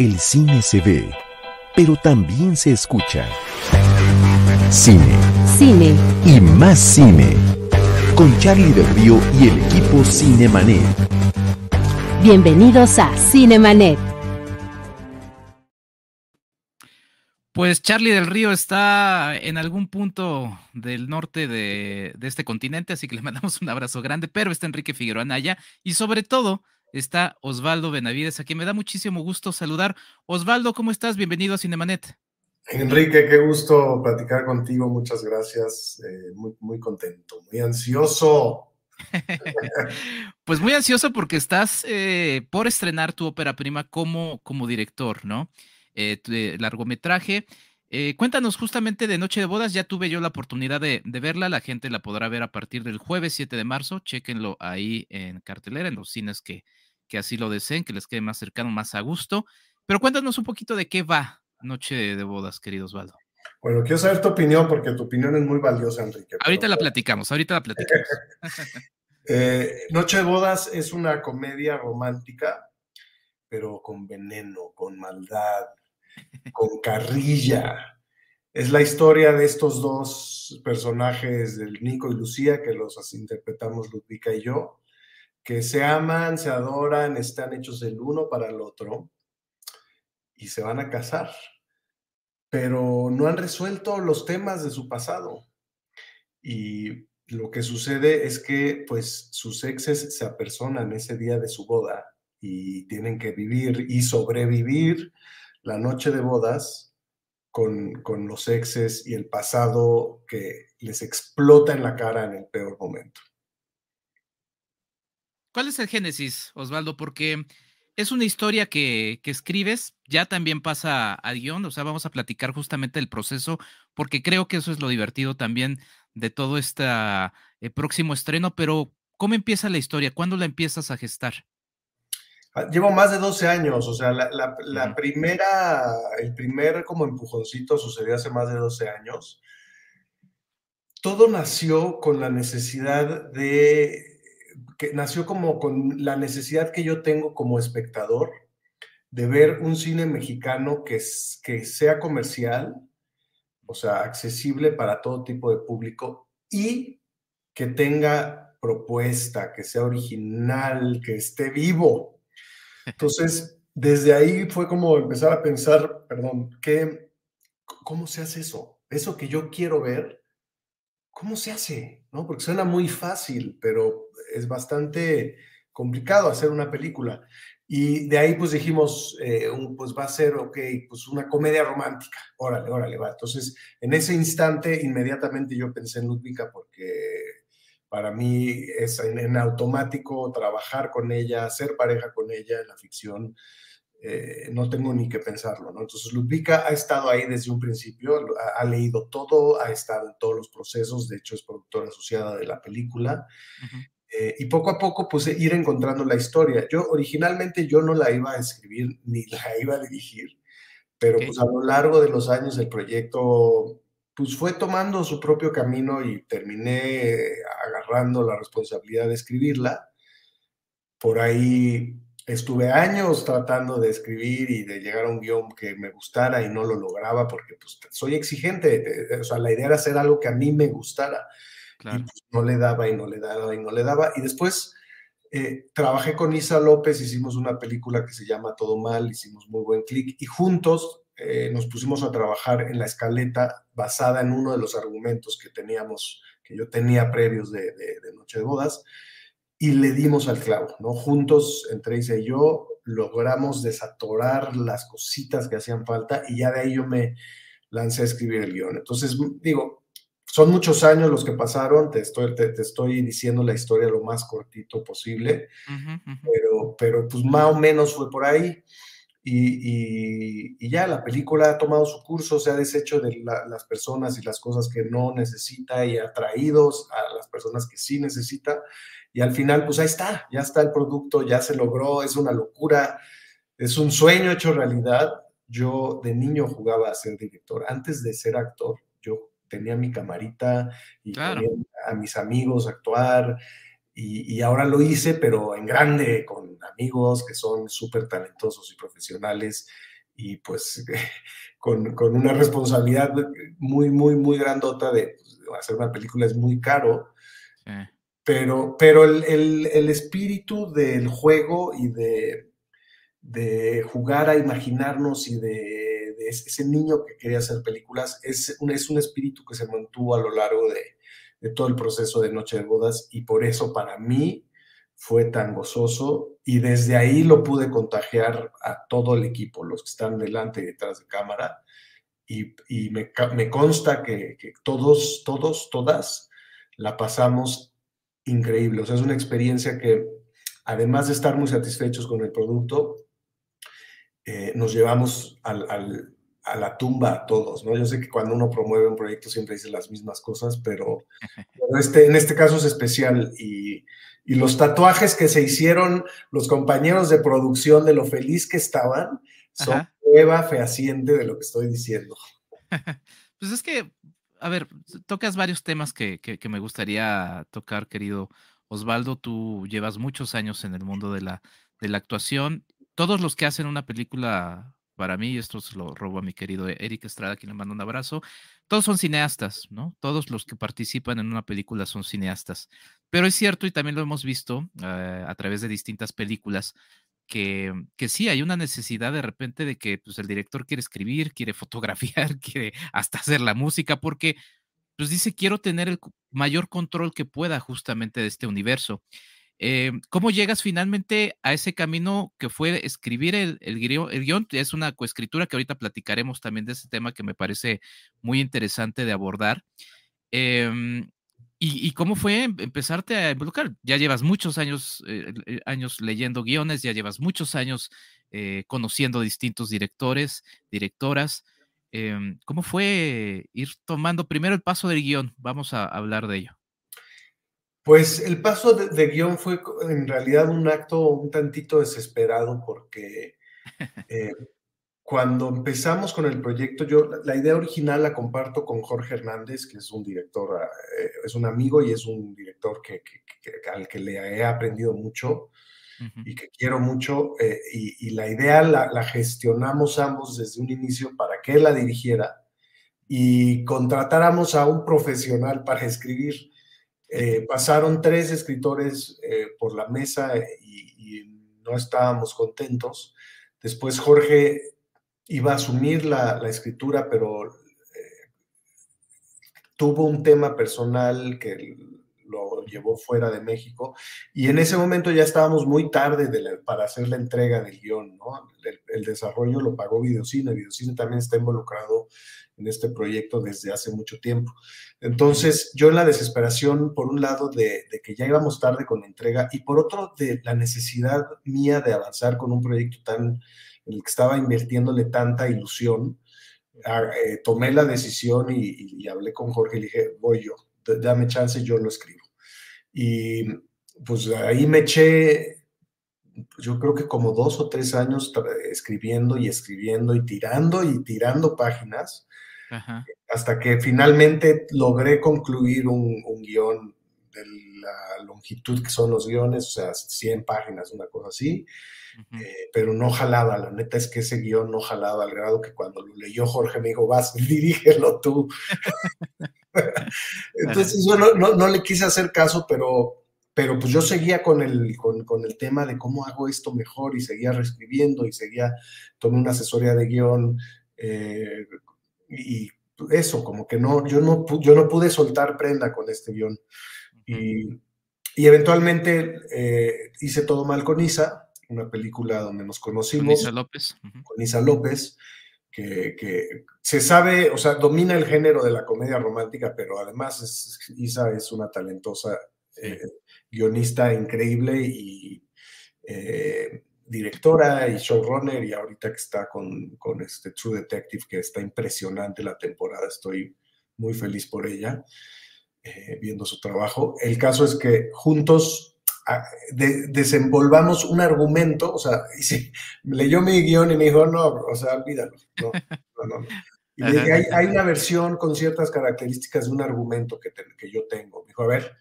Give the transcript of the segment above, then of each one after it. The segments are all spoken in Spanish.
El cine se ve, pero también se escucha. Cine. Cine. Y más cine. Con Charlie del Río y el equipo Cinemanet. Bienvenidos a Cinemanet. Pues Charlie del Río está en algún punto del norte de, de, este continente, así que le mandamos un abrazo grande, pero está Enrique Figueroa Naya y sobre todo está Osvaldo Benavides, a quien me da muchísimo gusto saludar. Osvaldo, ¿cómo estás? Bienvenido a Cinemanet. Enrique, qué gusto platicar contigo, muchas gracias. Eh, muy, muy contento, muy ansioso. pues muy ansioso porque estás eh, por estrenar tu ópera prima como, como director, ¿no? Eh, tu eh, largometraje. cuéntanos justamente de Noche de Bodas, ya tuve yo la oportunidad de, de, verla, la gente la podrá ver a partir del jueves 7 de marzo, chéquenlo ahí en cartelera, en los cines que, que así lo deseen, que les quede más cercano, más a gusto. Pero cuéntanos un poquito de qué va Noche de Bodas, querido Osvaldo. Bueno, quiero saber tu opinión porque tu opinión es muy valiosa, Enrique. Ahorita la platicamos, ahorita la platicamos. eh, Noche de Bodas es una comedia romántica, pero con veneno, con maldad, con carrilla. Es la historia de estos dos personajes, del Nico y Lucía, que los interpretamos Ludvika y yo, que se aman, se adoran, están hechos el uno para el otro y se van a casar, pero no han resuelto los temas de su pasado. Y lo que sucede es que pues sus exes se apersonan ese día de su boda y tienen que vivir y sobrevivir la noche de bodas con, con los exes y el pasado que les explota en la cara en el peor momento. ¿Cuál es el génesis, Osvaldo? Porque es una historia que, que, escribes, ya también pasa a guion, o sea, vamos a platicar justamente del proceso, porque creo que eso es lo divertido también de todo este eh, próximo estreno, pero ¿cómo empieza la historia? ¿Cuándo la empiezas a gestar? Llevo más de 12 años, o sea, la, la, la primera, el primer como empujoncito sucedió hace más de 12 años. Todo nació con la necesidad de que nació como con la necesidad que yo tengo como espectador de ver un cine mexicano que, es, que sea comercial, o sea, accesible para todo tipo de público y que tenga propuesta, que sea original, que esté vivo. Entonces, desde ahí fue como empezar a pensar, perdón, que, ¿cómo se hace eso? Eso que yo quiero ver, ¿cómo se hace? ¿No? Porque suena muy fácil, pero es bastante complicado hacer una película. Y de ahí pues dijimos, eh, pues va a ser, ok, pues una comedia romántica, órale, órale, va. Entonces, en ese instante, inmediatamente yo pensé en Ludvika porque para mí es en, en automático trabajar con ella, ser pareja con ella en la ficción, eh, no tengo ni que pensarlo, ¿no? Entonces, Ludvika ha estado ahí desde un principio, ha, ha, leído todo, ha estado en todos los procesos, de hecho es productora asociada de la película. Uh -huh. Eh, y poco a poco, pues, ir encontrando la historia. Yo originalmente yo no la iba a escribir ni la iba a dirigir, pero okay. pues a lo largo de los años el proyecto, pues, fue tomando su propio camino y terminé agarrando la responsabilidad de escribirla. Por ahí estuve años tratando de escribir y de llegar a un guion que me gustara y no lo lograba porque pues, soy exigente. O sea, la idea era hacer algo que a mí me gustara. No le daba y no le daba y no le daba. Y después eh, trabajé con Isa López, hicimos una película que se llama Todo Mal, hicimos muy buen clic y juntos eh, nos pusimos a trabajar en la escaleta basada en uno de los argumentos que teníamos, que yo tenía previos de Noche de Bodas y le dimos al clavo, ¿no? Juntos, entre Isa y yo, logramos desatorar las cositas que hacían falta y ya de ahí yo me lancé a escribir el guion. Entonces, digo, son muchos años los que pasaron, te estoy, te, te estoy diciendo la historia lo más cortito posible, uh -huh, uh -huh. Pero, pero pues más o menos fue por ahí. Y, y, y, ya la película ha tomado su curso, se ha deshecho de la, las personas y las cosas que no necesita y ha traído a las personas que sí necesita. Y al final, pues ahí está, ya está el producto, ya se logró, es una locura, es un sueño hecho realidad. Yo de niño jugaba a ser director. Antes de ser actor, yo tenía mi camarita y claro. a mis amigos actuar. y, ahora lo hice, pero en grande, con amigos que son súper talentosos y profesionales y pues con, con, una responsabilidad muy, muy, muy grandota de pues, hacer una película es muy caro. Pero, pero el, el, el, espíritu del juego y de, de jugar a imaginarnos y de, de, ese niño que quería hacer películas es un, es un espíritu que se mantuvo a lo largo de, todo el proceso de Noche de Bodas y por eso para mí fue tan gozoso y desde ahí lo pude contagiar a todo el equipo, los que están delante y detrás de cámara y, me, consta que, todos, todos, todas la pasamos increíble. O sea, es una experiencia que además de estar muy satisfechos con el producto, eh, nos llevamos al, a la tumba a todos, ¿no? Yo sé que cuando uno promueve un proyecto siempre dice las mismas cosas, pero, este, en este caso es especial y, y, los tatuajes que se hicieron los compañeros de producción de lo feliz que estaban son prueba fehaciente de lo que estoy diciendo. Pues es que, a ver, tocas varios temas que, que, que me gustaría tocar, querido Osvaldo. Tú llevas muchos años en el mundo de la, de la actuación. Todos los que hacen una película para mí, esto se lo robo a mi querido Eric Estrada, quien le mando un abrazo. Todos son cineastas, ¿no? Todos los que participan en una película son cineastas. Pero es cierto, y también lo hemos visto eh, a través de distintas películas, que, que, sí hay una necesidad de repente de que pues, el director quiere escribir, quiere fotografiar, quiere hasta hacer la música, porque pues dice, quiero tener el mayor control que pueda justamente de este universo. Eh, ¿Cómo llegas finalmente a ese camino que fue escribir el, el, guion, Es una coescritura que ahorita platicaremos también de ese tema que me parece muy interesante de abordar. Em, y, cómo fue em, empezarte a involucrar? Ya llevas muchos años, eh, eh, años leyendo guiones, ya llevas muchos años conociendo distintos directores, directoras. Em, ¿Cómo fue ir tomando primero el paso del guion? Vamos a hablar de ello. Pues el paso de, guion fue en realidad un acto un tantito desesperado porque eh, cuando empezamos con el proyecto, yo la idea original la comparto con Jorge Hernández, que es un director, eh, es un amigo y es un director que, al que le he aprendido mucho y que quiero mucho. Eh, y, la idea la, la gestionamos ambos desde un inicio para que él la dirigiera y contratáramos a un profesional para escribir eh, pasaron tres escritores eh, por la mesa y, no estábamos contentos. Después Jorge iba a asumir la, escritura, pero eh, tuvo un tema personal que lo llevó fuera de México y en ese momento ya estábamos muy tarde para hacer la entrega del guion. El, el, desarrollo lo pagó Videocine, Videocine también está involucrado en este proyecto desde hace mucho tiempo. Entonces, yo en la desesperación, por un lado, de, que ya íbamos tarde con la entrega y por otro, de la necesidad mía de avanzar con un proyecto tan, en el que estaba invirtiéndole tanta ilusión, eh, tomé la decisión y, hablé con Jorge y le dije, voy yo, dame chance, yo lo escribo. Y pues ahí me eché yo creo que como dos o tres años escribiendo y escribiendo y tirando y tirando páginas hasta que finalmente logré concluir un, guion de la longitud que son los guiones, o sea, 100 páginas, una cosa así, eh, pero no jalaba, la neta es que ese guion no jalaba al grado que cuando lo leyó Jorge me dijo, vas, dirígelo tú. Entonces yo no, no, le quise hacer caso, pero, pero pues yo seguía con el, con, con, el tema de cómo hago esto mejor y seguía reescribiendo y seguía, tomé una asesoría de guion eh, y eso, como que no, yo no, yo no pude soltar prenda con este guion. Y, y eventualmente eh, hice todo mal con Isa, una película donde nos conocimos. Con Isa López. Con Isa López, que, que, se sabe, o sea, domina el género de la comedia romántica, pero además es, Isa es una talentosa eh, guionista increíble y eh, directora y showrunner y ahorita que está con, con, este True Detective, que está impresionante la temporada, estoy muy feliz por ella, eh, viendo su trabajo. El caso es que juntos ah, desenvolvamos un argumento, o sea, leyó mi guion y me dijo, no, o sea, olvídalo, no, no, no. Y hay, hay, una versión con ciertas características de un argumento que, que yo tengo. Me dijo, a ver,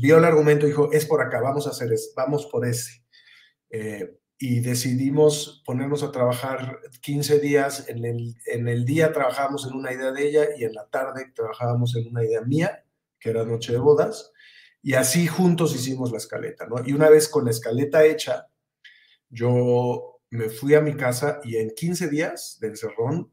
vio el argumento y dijo, es por acá, vamos a hacer eso, vamos por ese. Eh, y decidimos ponernos a trabajar 15 días. En el, en el día trabajábamos en una idea de ella y en la tarde trabajábamos en una idea mía, que era Noche de Bodas. Y así juntos hicimos la escaleta, ¿no? Y una vez con la escaleta hecha, yo me fui a mi casa y en 15 días de encerrón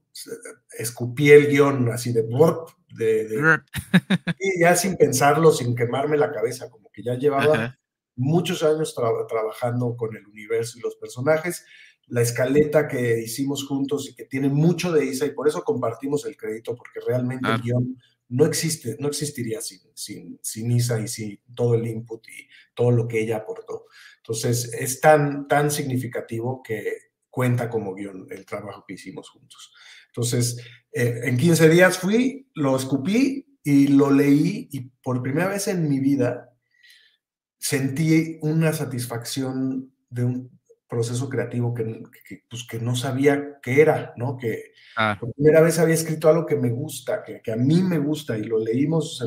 escupí el guion así de, de, de y ya sin pensarlo, sin quemarme la cabeza, como que ya llevaba muchos años trabajando con el universo y los personajes. La escaleta que hicimos juntos y que tiene mucho de Isa y por eso compartimos el crédito, porque realmente el guion no existe, no existiría sin, sin, sin Isa y sin todo el input y todo lo que ella aportó. Entonces, es tan, tan significativo que cuenta como guion el trabajo que hicimos juntos. Entonces, eh, en 15 días fui, lo escupí y lo leí y por primera vez en mi vida sentí una satisfacción de un proceso creativo que, pues, que no sabía qué era, ¿no? Que ah. por primera vez había escrito algo que me gusta, que, que a mí me gusta, y lo leímos,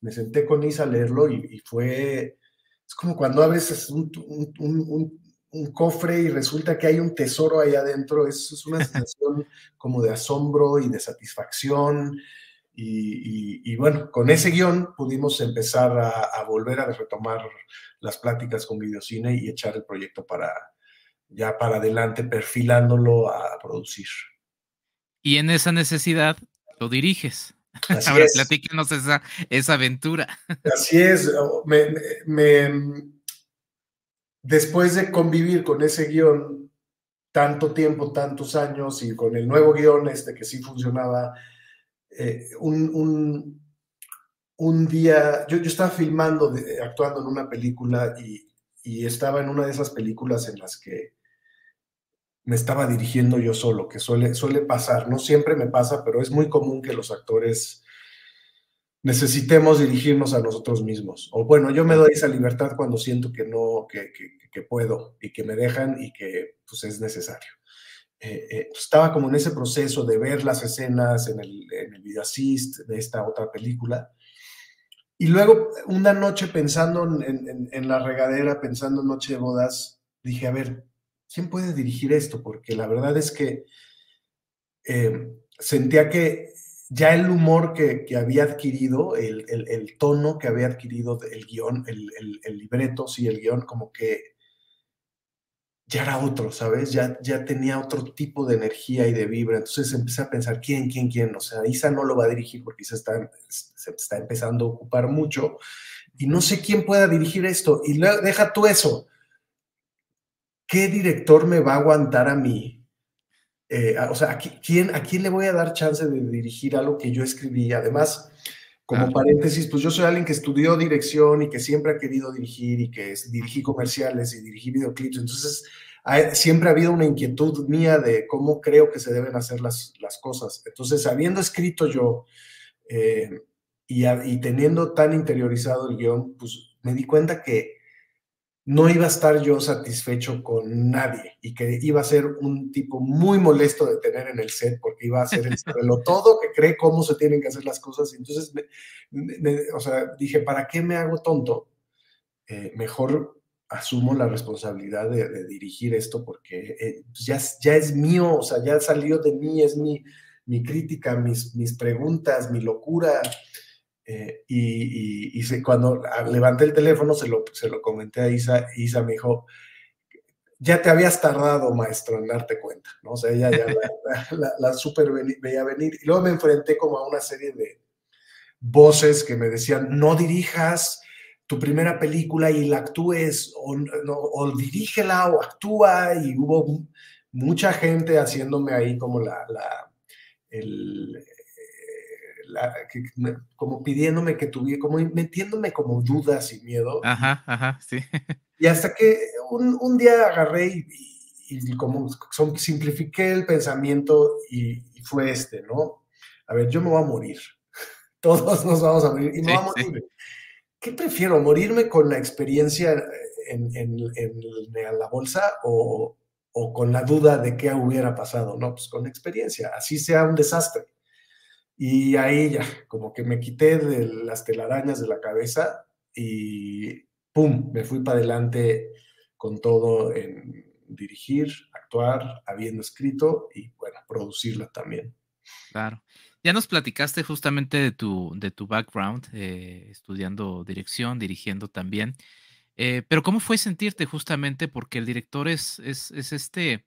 me senté con Isa a leerlo y, fue, es como cuando abres un, un, un, cofre y resulta que hay un tesoro ahí adentro, es, es una sensación como de asombro y de satisfacción, y, bueno, con ese guion pudimos empezar a, volver a retomar las pláticas con Videocine y echar el proyecto para ya para adelante, perfilándolo a producir. Y en esa necesidad lo diriges. Ahora platícanos esa, esa aventura. Así es. después de convivir con ese guion tanto tiempo, tantos años y con el nuevo guion este que sí funcionaba, eh, un, un, día, yo, estaba filmando, actuando en una película y, estaba en una de esas películas en las que me estaba dirigiendo yo solo, que suele, suele pasar, no siempre me pasa, pero es muy común que los actores necesitemos dirigirnos a nosotros mismos. O bueno, yo me doy esa libertad cuando siento que no, que, que puedo y que me dejan y que pues es necesario. Eh, eh, pues, estaba como en ese proceso de ver las escenas en el video assist de esta otra película. Y luego, una noche pensando en, la regadera, pensando en Noche de Bodas, dije, a ver, ¿quién puede dirigir esto? Porque la verdad es que eh, sentía que ya el humor que, había adquirido, el, tono que había adquirido el guion, el, el, libreto, sí, el guion, como que ya era otro, ¿sabes? Ya, ya tenía otro tipo de energía y de vibra. Entonces empecé a pensar, ¿quién, quién, quién? O sea, Isa no lo va a dirigir porque Isa está, se está empezando a ocupar mucho y no sé quién pueda dirigir esto. Y deja tú eso. ¿Qué director me va a aguantar a mí? Eh, o sea, ¿a quién, ¿a quién le voy a dar chance de dirigir algo que yo escribí? Además, como paréntesis, pues yo soy alguien que estudió dirección y que siempre ha querido dirigir y que dirigí comerciales y dirigí videoclips. Entonces, siempre ha habido una inquietud mía de cómo creo que se deben hacer las, las cosas. Entonces, habiendo escrito yo eh, y, y, teniendo tan interiorizado el guion, pues me di cuenta que no iba a estar yo satisfecho con nadie y que iba a ser un tipo muy molesto de tener en el set porque iba a ser el todo que cree cómo se tienen que hacer las cosas. Entonces, o sea, dije, ¿para qué me hago tonto? Eh, mejor asumo la responsabilidad de, dirigir esto porque eh, pues ya, ya es mío, o sea, ya salió de mí, es mi, mi crítica, mis, mis preguntas, mi locura. Eh, y, y, cuando levanté el teléfono se lo, se lo comenté a Isa, Isa me dijo, ya te habías tardado, maestro, en darte cuenta, ¿no? O sea, ella ya la, la, super veía venir. Y luego me enfrenté como a una serie de voces que me decían, no dirijas tu primera película y la actúes, o, o dirígela o actúa, y hubo mucha gente haciéndome ahí como la, la el, como pidiéndome que tuviera, como metiéndome como dudas y miedo. Ajá, ajá, sí. Y hasta que un, un día agarré y, como simplifiqué el pensamiento y, fue este, ¿no? A ver, yo me voy a morir. Todos nos vamos a morir y me voy a morir. ¿Qué prefiero? ¿Morirme con la experiencia en, en, en la bolsa o, o con la duda de qué hubiera pasado? No, pues con experiencia, así sea un desastre. Y ahí ya, como que me quité de las telarañas de la cabeza y ¡pum! Me fui para adelante con todo en dirigir, actuar, habiendo escrito y bueno, producirla también. Claro. Ya nos platicaste justamente de tu, de tu background, eh, estudiando dirección, dirigiendo también. Eh, pero ¿cómo fue sentirte justamente? Porque el director es, es, es este,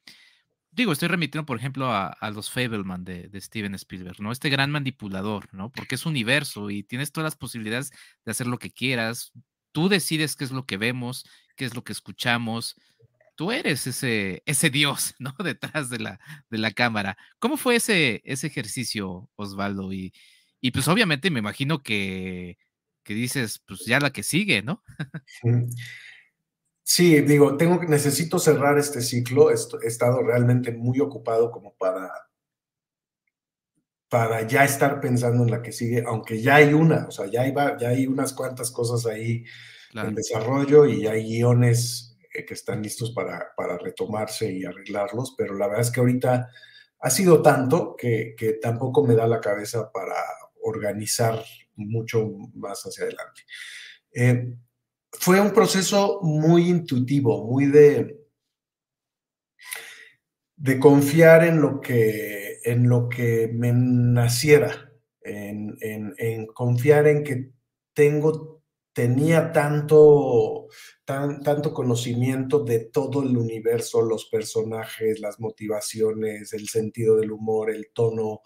digo, estoy remitiendo, por ejemplo, a, los Fableman de, de, Steven Spielberg, ¿no? Este gran manipulador, ¿no? Porque es universo y tienes todas las posibilidades de hacer lo que quieras. Tú decides qué es lo que vemos, qué es lo que escuchamos. Tú eres ese, ese dios, ¿no? Detrás de la, de la cámara. ¿Cómo fue ese, ese ejercicio, Osvaldo? Y, y pues obviamente me imagino que, que dices, pues ya la que sigue, ¿no? Sí, digo, tengo que necesito cerrar este ciclo. He estado realmente muy ocupado como para para ya estar pensando en la que sigue, aunque ya hay una, o sea, ya hay, ya hay unas cuantas cosas ahí en desarrollo y hay guiones eh, que están listos para, para, retomarse y arreglarlos, pero la verdad es que ahorita ha sido tanto que, que tampoco me da la cabeza para organizar mucho más hacia adelante. Eh, fue un proceso muy intuitivo, muy de, de confiar en lo que, en lo que me naciera, en, confiar en que tengo, tenía tanto, tan, tanto conocimiento de todo el universo, los personajes, las motivaciones, el sentido del humor, el tono,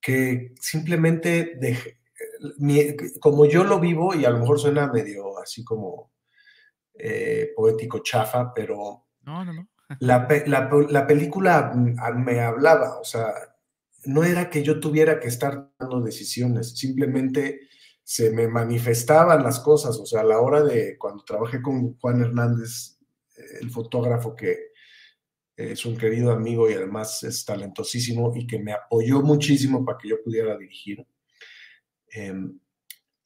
que simplemente dejé, como yo lo vivo, y a lo mejor suena medio así como eh, poético chafa, pero La, película me hablaba, o sea, no era que yo tuviera que estar dando decisiones, simplemente se me manifestaban las cosas, o sea, a la hora de cuando trabajé con Juan Hernández, el fotógrafo que es un querido amigo y además es talentosísimo y que me apoyó muchísimo para que yo pudiera dirigir Em,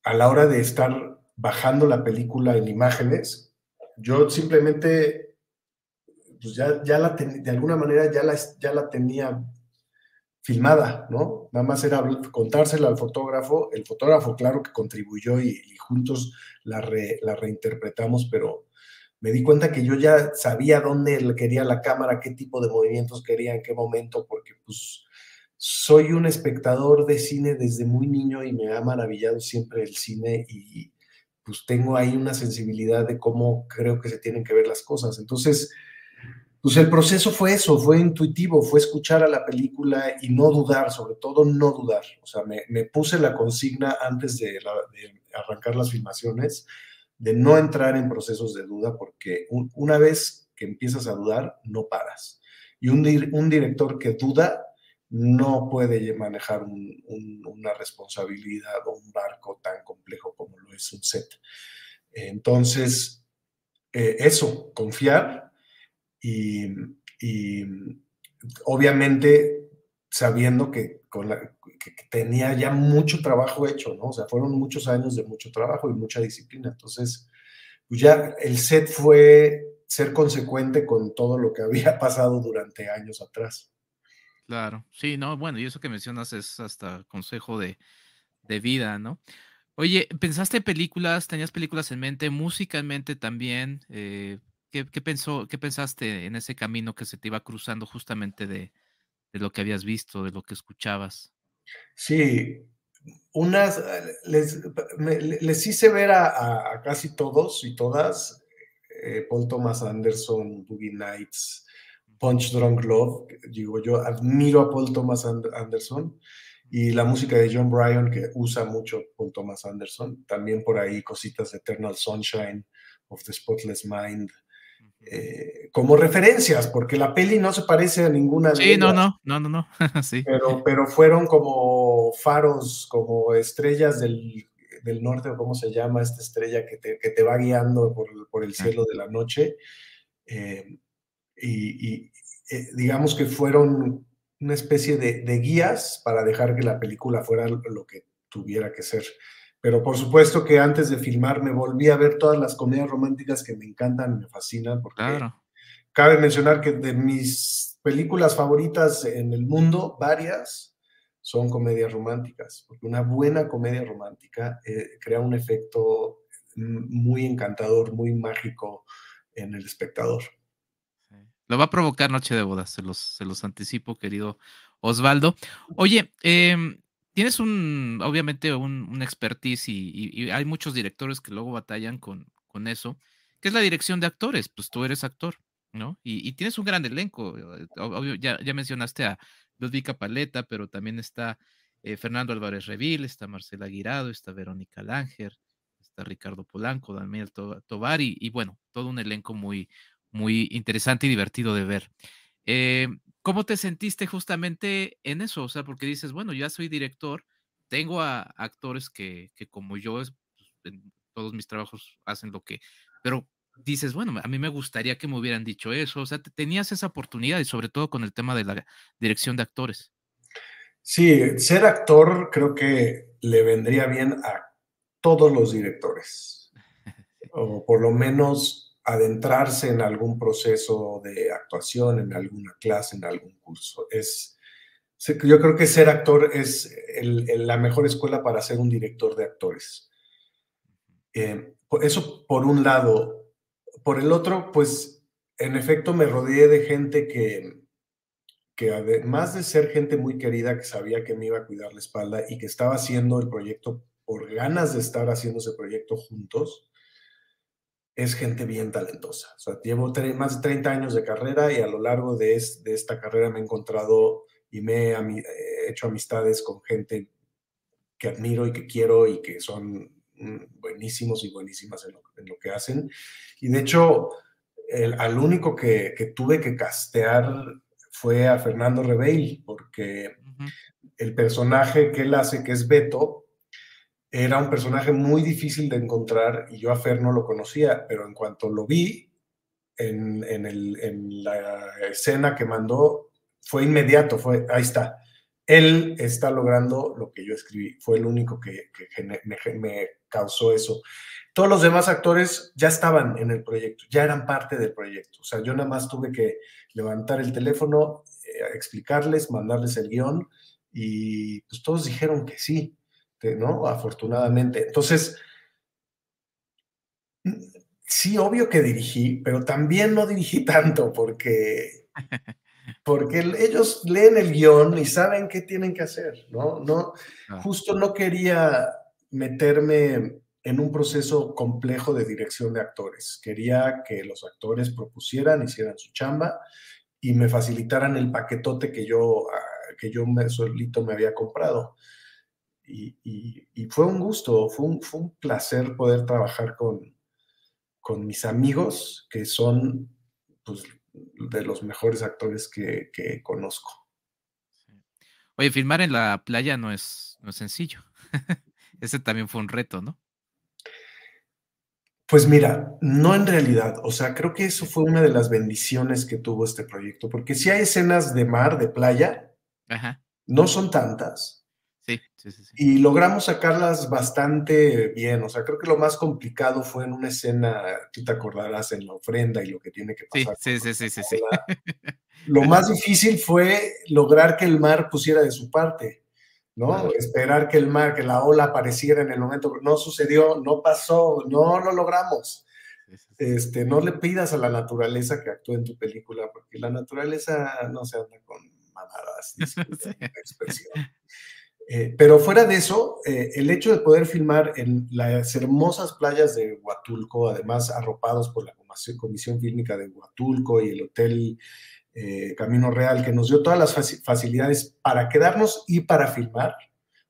a la hora de estar bajando la película en imágenes, yo simplemente, pues ya, ya la de alguna manera ya la, ya la tenía filmada, ¿no? Nada más era contársela al fotógrafo, el fotógrafo claro que contribuyó y, juntos la, la reinterpretamos, pero me di cuenta que yo ya sabía dónde quería la cámara, qué tipo de movimientos quería, en qué momento, porque pues soy un espectador de cine desde muy niño y me ha maravillado siempre el cine y pues tengo ahí una sensibilidad de cómo creo que se tienen que ver las cosas. Entonces, pues el proceso fue eso, fue intuitivo, fue escuchar a la película y no dudar, sobre todo no dudar. O sea, me, puse la consigna antes de, arrancar las filmaciones de no entrar en procesos de duda porque una vez que empiezas a dudar, no paras. Y un, un director que duda no puede manejar una responsabilidad o un barco tan complejo como lo es un set. Entonces, eh, eso, confiar y, obviamente sabiendo que, tenía ya mucho trabajo hecho, ¿no? O sea, fueron muchos años de mucho trabajo y mucha disciplina. Entonces, pues ya el set fue ser consecuente con todo lo que había pasado durante años atrás. Claro, sí, no, bueno, y eso que mencionas es hasta consejo de, vida, ¿no? Oye, ¿pensaste películas, tenías películas en mente, música en mente también? Eh, ¿qué, pensó, ¿Qué pensaste en ese camino que se te iba cruzando justamente de, lo que habías visto, de lo que escuchabas? Sí, unas, eh, les, hice ver a, casi todos y todas, eh, Paul Thomas Anderson, Boogie Nights, Punch Drunk Love. Digo, yo admiro a Paul Thomas Anderson y la música de John Bryan, que usa mucho Paul Thomas Anderson. También por ahí cositas de Eternal Sunshine of the Spotless Mind. Eh, como referencias, porque la peli no se parece a ninguna de Sí, no, no, no, no, no. sí. Pero, pero fueron como faros, como estrellas del, del norte, o cómo se llama esta estrella que te, que te va guiando por, por el cielo de la noche. Eh, y, eh, digamos que fueron una especie de, guías para dejar que la película fuera lo que tuviera que ser. Pero por supuesto que antes de filmar me volví a ver todas las comedias románticas que me encantan, me fascinan, porque cabe mencionar que de mis películas favoritas en el mundo, varias son comedias románticas, porque una buena comedia romántica eh, crea un efecto muy encantador, muy mágico en el espectador. Lo va a provocar Noche de Bodas, se los, se los anticipo, querido Osvaldo. Oye, em, tienes un, obviamente, un, expertise y, hay muchos directores que luego batallan con, con eso, que es la dirección de actores, pues tú eres actor, ¿no? Y, tienes un gran elenco, eh, ya, ya mencionaste a Ludvika Paleta, pero también está eh, Fernando Álvarez Revil, está Marcela Guirado, está Verónica Langer, está Ricardo Polanco, Daniel Tobar y, bueno, todo un elenco muy, muy interesante y divertido de ver. Eh, ¿Cómo te sentiste justamente en eso? O sea, porque dices, bueno, ya soy director, tengo a actores que, como yo, pues, en todos mis trabajos hacen lo que, pero dices, bueno, a mí me gustaría que me hubieran dicho eso, o sea, tenías esa oportunidad y sobre todo con el tema de la dirección de actores. Sí, ser actor creo que le vendría bien a todos los directores, o por lo menos adentrarse en algún proceso de actuación, en alguna clase, en algún curso. Es, yo creo que ser actor es la mejor escuela para ser un director de actores. Eh, eso por un lado. Por el otro, pues en efecto me rodeé de gente que, que además de ser gente muy querida que sabía que me iba a cuidar la espalda y que estaba haciendo el proyecto por ganas de estar haciendo ese proyecto juntos, es gente bien talentosa. O sea, llevo más de 30 años de carrera y a lo largo de, de esta carrera me he encontrado y me he hecho amistades con gente que admiro y que quiero y que son mm, buenísimos y buenísimas en lo, que hacen. Y de hecho, el, al único que, que tuve que castear fue a Fernando Reveil, porque el personaje que él hace, que es Beto, era un personaje muy difícil de encontrar y yo a Fer no lo conocía, pero en cuanto lo vi en, la escena que mandó, fue inmediato, fue, ahí está. Él está logrando lo que yo escribí, fue el único que, me causó eso. Todos los demás actores ya estaban en el proyecto, ya eran parte del proyecto. O sea, yo nada más tuve que levantar el teléfono, eh, explicarles, mandarles el guion y pues todos dijeron que sí, ¿no? Afortunadamente. Entonces, sí, obvio que dirigí, pero también no dirigí tanto porque, porque ellos leen el guion y saben qué tienen que hacer, ¿no? no. Justo no quería meterme en un proceso complejo de dirección de actores. Quería que los actores propusieran, hicieran su chamba y me facilitaran el paquetote que yo, ah, que yo me, solito me había comprado. Y, fue un gusto, fue un, fue un, placer poder trabajar con, con mis amigos, que son pues, de los mejores actores que, que conozco. Oye, filmar en la playa no es, no es sencillo. Ese también fue un reto, ¿no? Pues mira, no en realidad, o sea, creo que eso fue una de las bendiciones que tuvo este proyecto, porque si hay escenas de mar, de playa, no son tantas. Sí, sí, sí, Y logramos sacarlas bastante bien, o sea, creo que lo más complicado fue en una escena, tú te acordarás, en la ofrenda y lo que tiene que pasar. Sí, sí, sí, sí, sí. Lo más difícil fue lograr que el mar pusiera de su parte. ¿no? Esperar que el mar, que la ola apareciera en el momento, no sucedió, no pasó, no lo logramos. Este, no le pidas a la naturaleza que actúe en tu película, porque la naturaleza no se anda con mamadas, expresión. Eh, pero fuera de eso, eh, el hecho de poder filmar en las hermosas playas de Huatulco, además arropados por la Comisión Fílmica de Huatulco y el Hotel eh, Camino Real, que nos dio todas las facilidades para quedarnos y para filmar.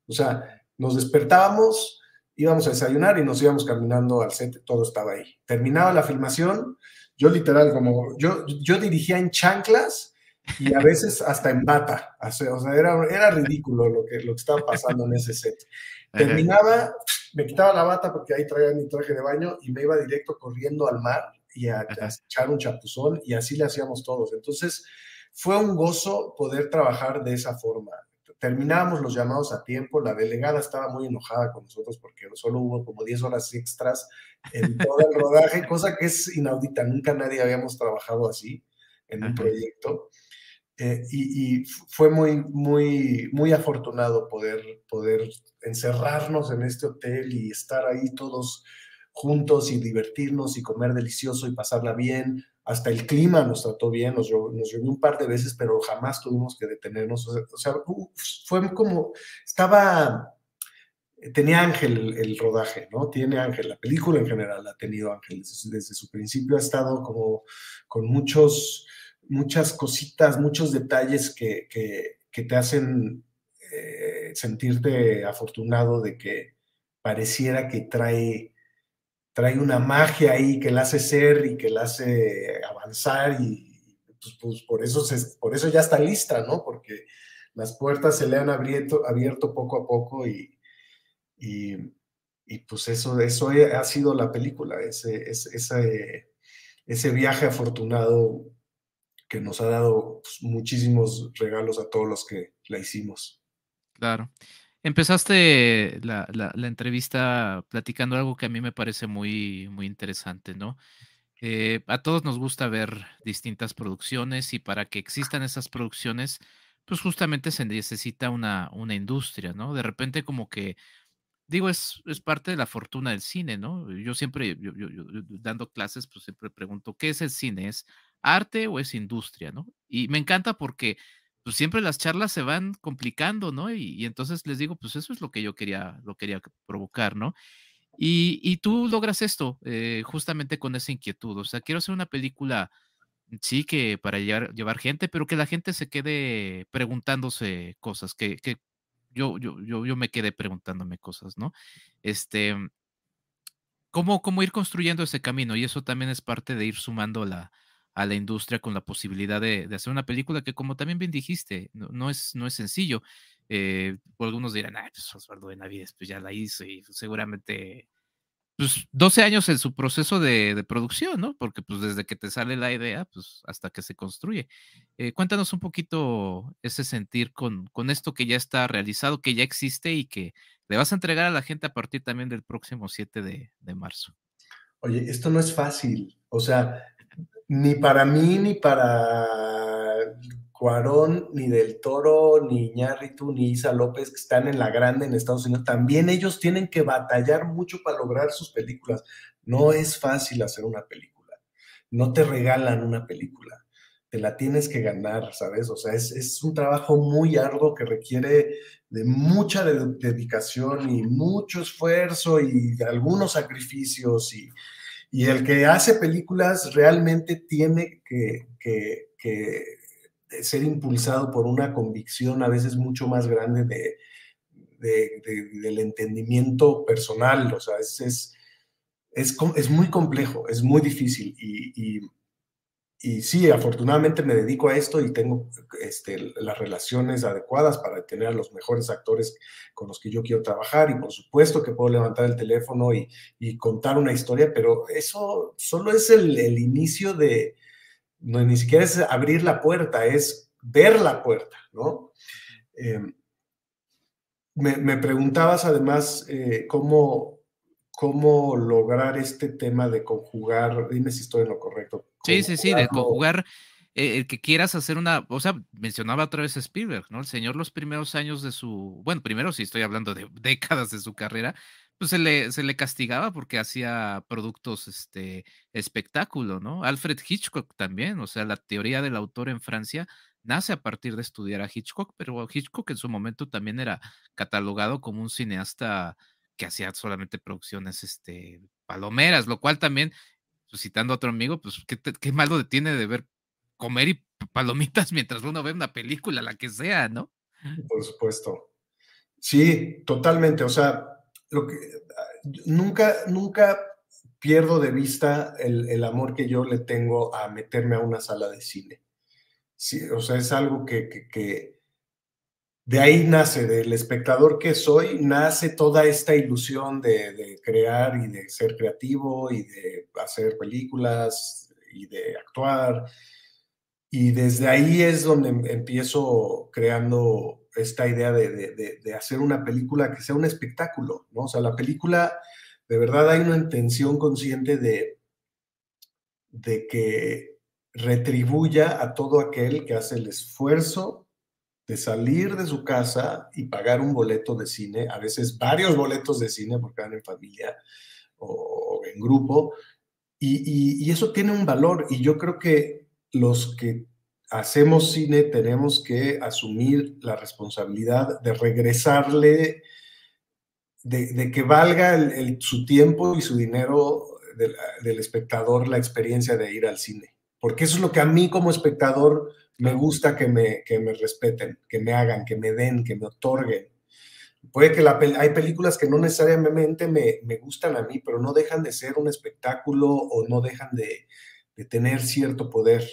O sea, nos despertábamos, íbamos a desayunar y nos íbamos caminando al set, todo estaba ahí. Terminaba la filmación, yo literal, como yo, yo dirigía en chanclas y a veces hasta en bata. O sea, era, era ridículo lo que, lo que estaba pasando en ese set. Terminaba, me quitaba la bata porque ahí traía mi traje de baño y me iba directo corriendo al mar y a, echar un chapuzón y así le hacíamos todos. Entonces, fue un gozo poder trabajar de esa forma. Terminábamos los llamados a tiempo, la delegada estaba muy enojada con nosotros porque solo hubo como 10 horas extras en todo el rodaje, cosa que es inaudita, nunca nadie habíamos trabajado así en un proyecto. Eh, y, fue muy, muy, muy afortunado poder, poder encerrarnos en este hotel y estar ahí todos juntos y divertirnos y comer delicioso y pasarla bien. Hasta el clima nos trató bien, nos, nos un par de veces, pero jamás tuvimos que detenernos. O sea, fue como, estaba, tenía ángel el, rodaje, ¿no? Tiene ángel, la película en general ha tenido ángel. Desde, desde su principio ha estado como con muchos, muchas cositas, muchos detalles que, que, te hacen eh, sentirte afortunado de que pareciera que trae, trae una magia ahí que la hace ser y que la hace avanzar y pues, pues, por, eso por eso ya está lista, ¿no? Porque las puertas se le han abierto, abierto poco a poco y, y, pues eso, eso ha sido la película, ese, ese, ese viaje afortunado que nos ha dado pues, muchísimos regalos a todos los que la hicimos. Claro. Empezaste la, entrevista platicando algo que a mí me parece muy, muy interesante, ¿no? Eh, a todos nos gusta ver distintas producciones y para que existan esas producciones, pues justamente se necesita una, una industria, ¿no? De repente como que, digo, es, es parte de la fortuna del cine, ¿no? Yo siempre, yo, dando clases, pues siempre pregunto, ¿qué es el cine? ¿Es arte o es industria, ¿no? Y me encanta porque pues siempre las charlas se van complicando, ¿no? Y, entonces les digo, pues eso es lo que yo quería, lo quería provocar, ¿no? Y, tú logras esto eh, justamente con esa inquietud. O sea, quiero hacer una película, sí, que para llevar, llevar gente, pero que la gente se quede preguntándose cosas, que, que yo, yo, yo, yo me quedé preguntándome cosas, ¿no? Este, ¿cómo, cómo ir construyendo ese camino? Y eso también es parte de ir sumando la, a la industria con la posibilidad de, hacer una película que, como también bien dijiste, no, es, no es sencillo. Eh, algunos dirán, ah, pues Osvaldo de Navides pues ya la hizo y seguramente, pues 12 años en su proceso de, producción, ¿no? Porque pues desde que te sale la idea, pues hasta que se construye. Eh, cuéntanos un poquito ese sentir con, con esto que ya está realizado, que ya existe y que le vas a entregar a la gente a partir también del próximo 7 de, de marzo. Oye, esto no es fácil. O sea, ni para mí, ni para Cuarón, ni Del Toro, ni Iñárritu, ni Isa López, que están en la grande en Estados Unidos, también ellos tienen que batallar mucho para lograr sus películas. No es fácil hacer una película. No te regalan una película. Te la tienes que ganar, ¿sabes? O sea, es, es un trabajo muy arduo que requiere de mucha dedicación y mucho esfuerzo y algunos sacrificios y, y el que hace películas realmente tiene que, ser impulsado por una convicción a veces mucho más grande de, del entendimiento personal. O sea, es, es, muy complejo, es muy difícil y sí, afortunadamente me dedico a esto y tengo este, las relaciones adecuadas para tener a los mejores actores con los que yo quiero trabajar y por supuesto que puedo levantar el teléfono y, contar una historia, pero eso solo es el, inicio de, no, ni siquiera es abrir la puerta, es ver la puerta, ¿no? Em, me, preguntabas además eh, cómo, cómo lograr este tema de conjugar, dime si estoy en lo correcto, Sí, sí, sí, de conjugar eh, el que quieras hacer una, o sea, mencionaba otra vez Spielberg, ¿no? El señor los primeros años de su, bueno, primero si estoy hablando de décadas de su carrera, pues se le, se le castigaba porque hacía productos, este, espectáculo, ¿no? Alfred Hitchcock también, o sea, la teoría del autor en Francia nace a partir de estudiar a Hitchcock, pero Hitchcock en su momento también era catalogado como un cineasta que hacía solamente producciones, este, palomeras, lo cual también pues, citando a otro amigo, pues ¿qué, qué malo tiene de ver comer y palomitas mientras uno ve una película, la que sea, ¿no? Por supuesto. Sí, totalmente. O sea, lo que nunca, nunca pierdo de vista el, amor que yo le tengo a meterme a una sala de cine. Sí, o sea, es algo que de ahí nace, del espectador que soy, nace toda esta ilusión de, crear y de ser creativo y de hacer películas y de actuar. Y desde ahí es donde em, empiezo creando esta idea de, hacer una película que sea un espectáculo, ¿no? O sea, la película, de verdad hay una intención consciente de que retribuya a todo aquel que hace el esfuerzo de salir de su casa y pagar un boleto de cine, a veces varios boletos de cine porque van en familia, o, en grupo, y, y, eso tiene un valor, y yo creo que los que hacemos cine tenemos que asumir la responsabilidad de regresarle, de, que valga su tiempo y su dinero del espectador la experiencia de ir al cine. Porque eso es lo que a mí como espectador me gusta que me, que me respeten, que me hagan, que me den, que me otorguen. Puede que la, hay películas que no necesariamente me, me, gustan a mí, pero no dejan de ser un espectáculo o no dejan de, de tener cierto poder.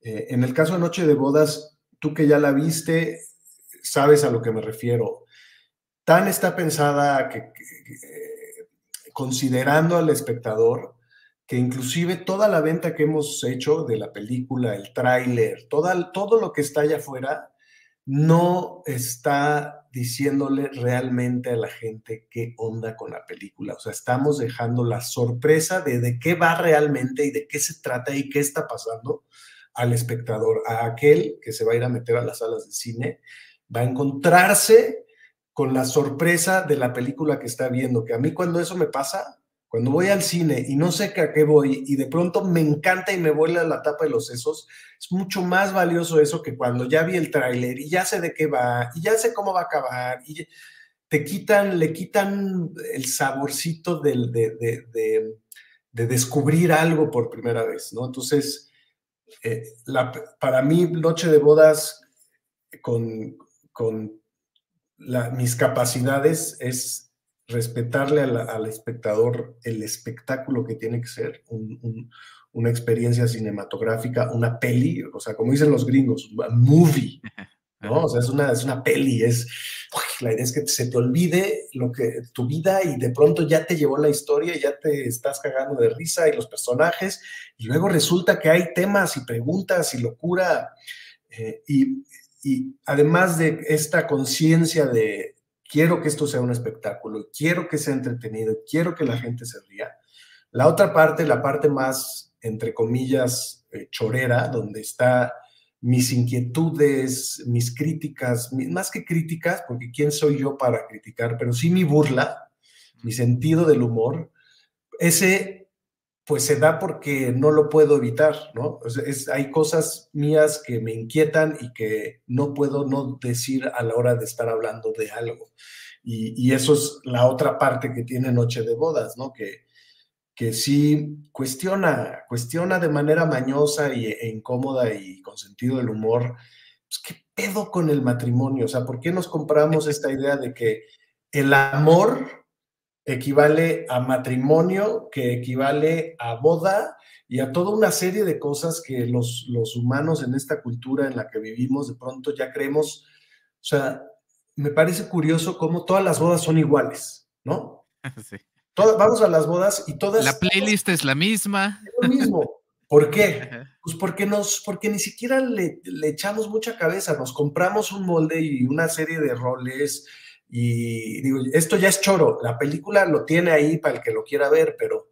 Eh, en el caso de Noche de Bodas, tú que ya la viste, sabes a lo que me refiero. Tan está pensada que, considerando al espectador, que inclusive toda la venta que hemos hecho de la película, el tráiler, todo lo que está allá afuera, no está diciéndole realmente a la gente qué onda con la película. O sea, estamos dejando la sorpresa de, de qué va realmente y de qué se trata y qué está pasando al espectador, a aquel que se va a ir a meter a las salas de cine, va a encontrarse con la sorpresa de la película que está viendo, que a mí cuando eso me pasa, cuando voy al cine y no sé a qué voy y de pronto me encanta y me vuela la tapa de los sesos, es mucho más valioso eso que cuando ya vi el tráiler y ya sé de qué va y ya sé cómo va a acabar y te quitan, le quitan el saborcito del, de, de, de, descubrir algo por primera vez, ¿no? Entonces, eh, para mí, Noche de Bodas con, con mis capacidades es respetarle al espectador el espectáculo que tiene que ser una experiencia cinematográfica, una peli, o sea, como dicen los gringos, un movie, ¿no? O sea, es una, es una peli, es, la idea es que se te olvide lo que, tu vida y de pronto ya te llevó la historia ya te estás cagando de risa y los personajes, y luego resulta que hay temas y preguntas y locura, eh, y, y además de esta conciencia de quiero que esto sea un espectáculo, quiero que sea entretenido, quiero que la gente se ría. La otra parte, la parte más, entre comillas, eh, chorera, donde está mis inquietudes, mis críticas, más que críticas, porque quién soy yo para criticar, pero sí mi burla, mi sentido del humor, ese pues se da porque no lo puedo evitar, ¿no? es, hay cosas mías que me inquietan y que no puedo no decir a la hora de estar hablando de algo. Y, eso es la otra parte que tiene Noche de Bodas, ¿no? Que, que sí cuestiona, cuestiona de manera mañosa y, e incómoda y con sentido del humor, pues, ¿qué pedo con el matrimonio? O sea, ¿por qué nos compramos esta idea de que el amor equivale a matrimonio, que equivale a boda y a toda una serie de cosas que los, los humanos en esta cultura en la que vivimos de pronto ya creemos, o sea, me parece curioso cómo todas las bodas son iguales, ¿no? Sí. vamos a las bodas y todas... La playlist es la misma. Es lo mismo. ¿Por qué? Pues porque, nos, porque ni siquiera le, le echamos mucha cabeza, nos compramos un molde y una serie de roles, y digo, esto ya es choro, la película lo tiene ahí para el que lo quiera ver, pero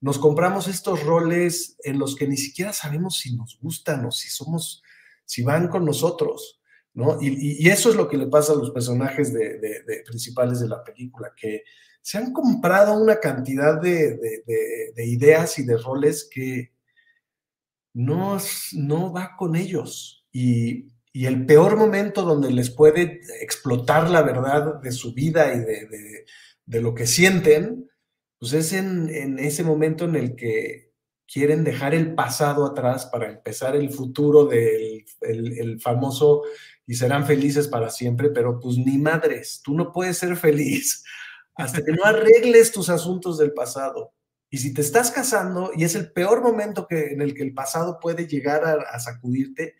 nos compramos estos roles en los que ni siquiera sabemos si nos gustan o si somos, si van con nosotros, ¿no? Y, eso es lo que le pasa a los personajes de, principales de la película, que se han comprado una cantidad de, ideas y de roles que no, no va con ellos. Y, y el peor momento donde les puede explotar la verdad de su vida y de, lo que sienten, pues es en, ese momento en el que quieren dejar el pasado atrás para empezar el futuro del el, famoso y serán felices para siempre, pero pues ni madres, tú no puedes ser feliz hasta que no arregles tus asuntos del pasado. Y si te estás casando y es el peor momento que, en el que el pasado puede llegar a sacudirte,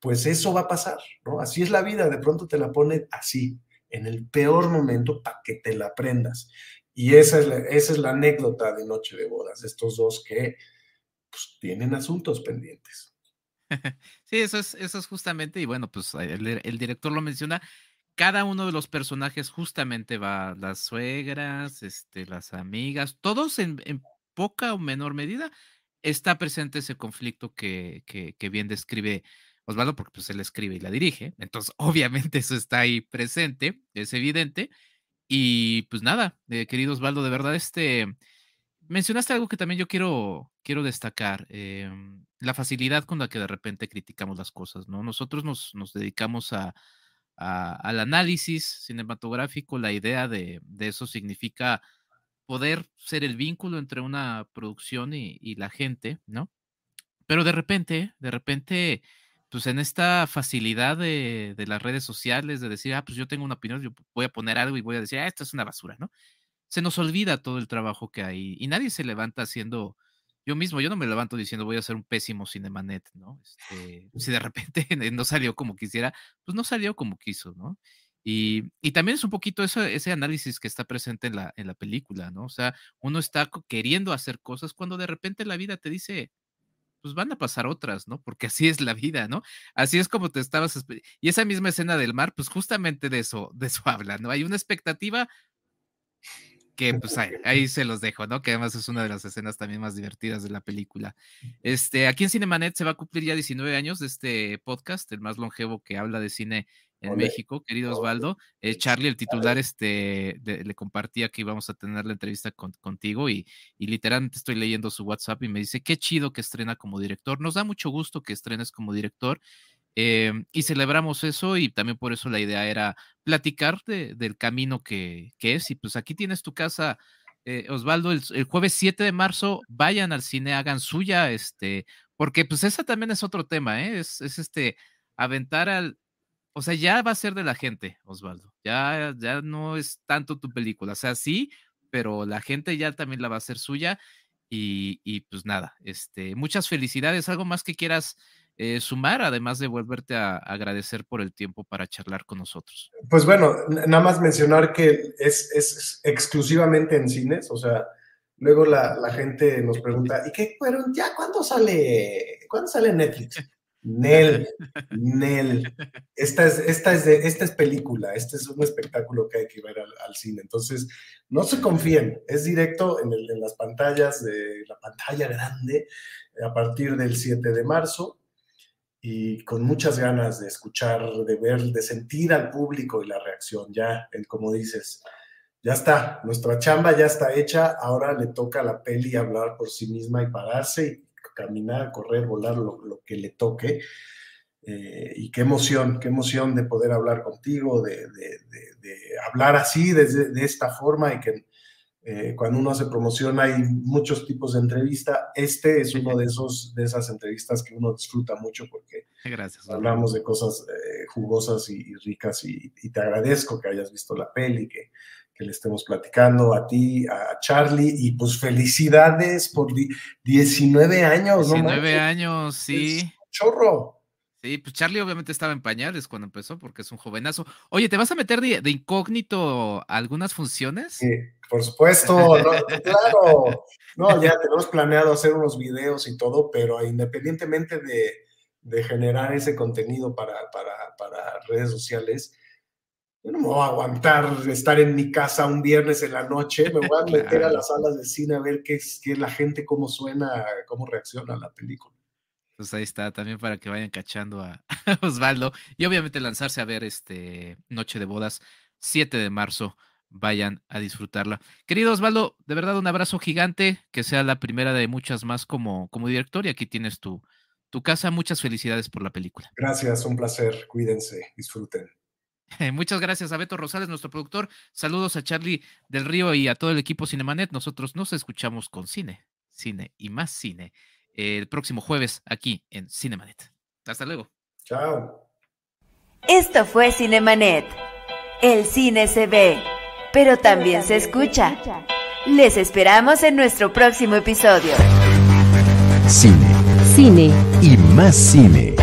pues eso va a pasar, ¿no? Así es la vida, de pronto te la pone así, en el peor momento para que te la aprendas. Y esa es la, esa es la anécdota de Noche de Bodas, estos dos que pues, tienen asuntos pendientes. Sí, eso es, eso es justamente, y bueno, pues el, director lo menciona, cada uno de los personajes justamente va, las suegras, este, las amigas, todos en, en poca o menor medida está presente ese conflicto que, que bien describe Osvaldo, porque pues él escribe y la dirige, entonces obviamente eso está ahí presente, es evidente. Y pues nada, eh, querido Osvaldo, de verdad, este, mencionaste algo que también yo quiero, quiero destacar, em, la facilidad con la que de repente criticamos las cosas, ¿no? Nosotros nos, nos dedicamos a, al análisis cinematográfico, la idea de, eso significa poder ser el vínculo entre una producción y, la gente, ¿no? Pero de repente, de repente, pues en esta facilidad de, de, las redes sociales, de decir, ah, pues yo tengo una opinión, yo voy a poner algo y voy a decir, ah, esto es una basura, ¿no? se nos olvida todo el trabajo que hay y nadie se levanta haciendo, yo mismo, yo no me levanto diciendo voy a hacer un pésimo Cinemanet, ¿no? Este, si de repente no salió como quisiera, pues no salió como quiso, ¿no? Y, y también es un poquito eso, ese análisis que está presente en la, en la película, ¿no? O sea, uno está queriendo hacer cosas cuando de repente la vida te dice, pues van a pasar otras, ¿no? Porque así es la vida, ¿no? Así es como te estabas. Y esa misma escena del mar, pues justamente de eso, de eso habla, ¿no? Hay una expectativa que pues ahí, se los dejo, ¿no? Que además es una de las escenas también más divertidas de la película. Este, aquí en Cinemanet se va a cumplir ya 19 años de este podcast, el más longevo que habla de cine en México, querido Osvaldo. Eh, Charlie, el titular, este, le compartía que íbamos a tener la entrevista contigo y, y, literalmente estoy leyendo su WhatsApp y me dice, qué chido que estrena como director. Nos da mucho gusto que estrenes como director Em, y celebramos eso y también por eso la idea era platicar del camino que, es. Y pues aquí tienes tu casa, eh, Osvaldo, el, jueves 7 de marzo, vayan al cine, hagan suya, este, porque pues esa también es otro tema, ¿eh? Es, este, aventar al, o sea, ya va a ser de la gente, Osvaldo, ya, ya no es tanto tu película, o sea, sí, pero la gente ya también la va a hacer suya. Y, y pues nada, este, muchas felicidades. ¿Algo más que quieras eh, sumar, además de volverte a, agradecer por el tiempo para charlar con nosotros. Pues bueno, nada más mencionar que es, exclusivamente en cines, o sea, luego la, gente nos pregunta, ¿y qué, ya cuándo sale, cuándo sale Netflix? Nel, Nel. Esta es, esta, es de, esta es película, este es un espectáculo que hay que ver al, cine. Entonces, no se confíen, es directo en, en, las pantallas de la pantalla grande a partir del 7 de marzo y con muchas ganas de escuchar, de ver, de sentir al público y la reacción. Ya, como dices, ya está, nuestra chamba ya está hecha, ahora le toca a la peli hablar por sí misma y pararse caminar, correr, volar, lo, que le toque. Eh, y qué emoción, qué emoción de poder hablar contigo, de, hablar así, de, de esta forma y que eh, cuando uno hace promoción hay muchos tipos de entrevista. Este es uno de esos de esas entrevistas que uno disfruta mucho porque Gracias, hablamos de cosas eh, jugosas y, ricas y, te agradezco que hayas visto la peli, que, que, le estemos platicando a ti, a Charlie y pues felicidades por 19 años. 19 años, sí. chorro. Sí, pues Charlie obviamente estaba en pañales cuando empezó porque es un jovenazo. Oye, ¿te vas a meter de, incógnito algunas funciones? Sí, por supuesto, claro. No, ya tenemos planeado hacer unos videos y todo, pero independientemente de, generar ese contenido para, para, redes sociales, yo no me voy a aguantar estar en mi casa un viernes en la noche, me voy a meter a las salas de cine a ver qué es, qué la gente, cómo suena, cómo reacciona a la película. Pues ahí está, también para que vayan cachando a Osvaldo. Y obviamente lanzarse a ver este Noche de Bodas, 7 de marzo. Vayan a disfrutarla. Querido Osvaldo, de verdad un abrazo gigante, que sea la primera de muchas más como, como director. Y aquí tienes tu, tu casa. Muchas felicidades por la película. Gracias, un placer. Cuídense, disfruten. Muchas gracias a Beto Rosales, nuestro productor. Saludos a Charlie del Río y a todo el equipo Cinemanet. Nosotros nos escuchamos con cine, cine y más cine el próximo jueves aquí en Cinemanet. Hasta luego. Chao. Esto fue Cinemanet. El cine se ve, pero también se escucha. Les esperamos en nuestro próximo episodio. Cine. Cine. Y más cine.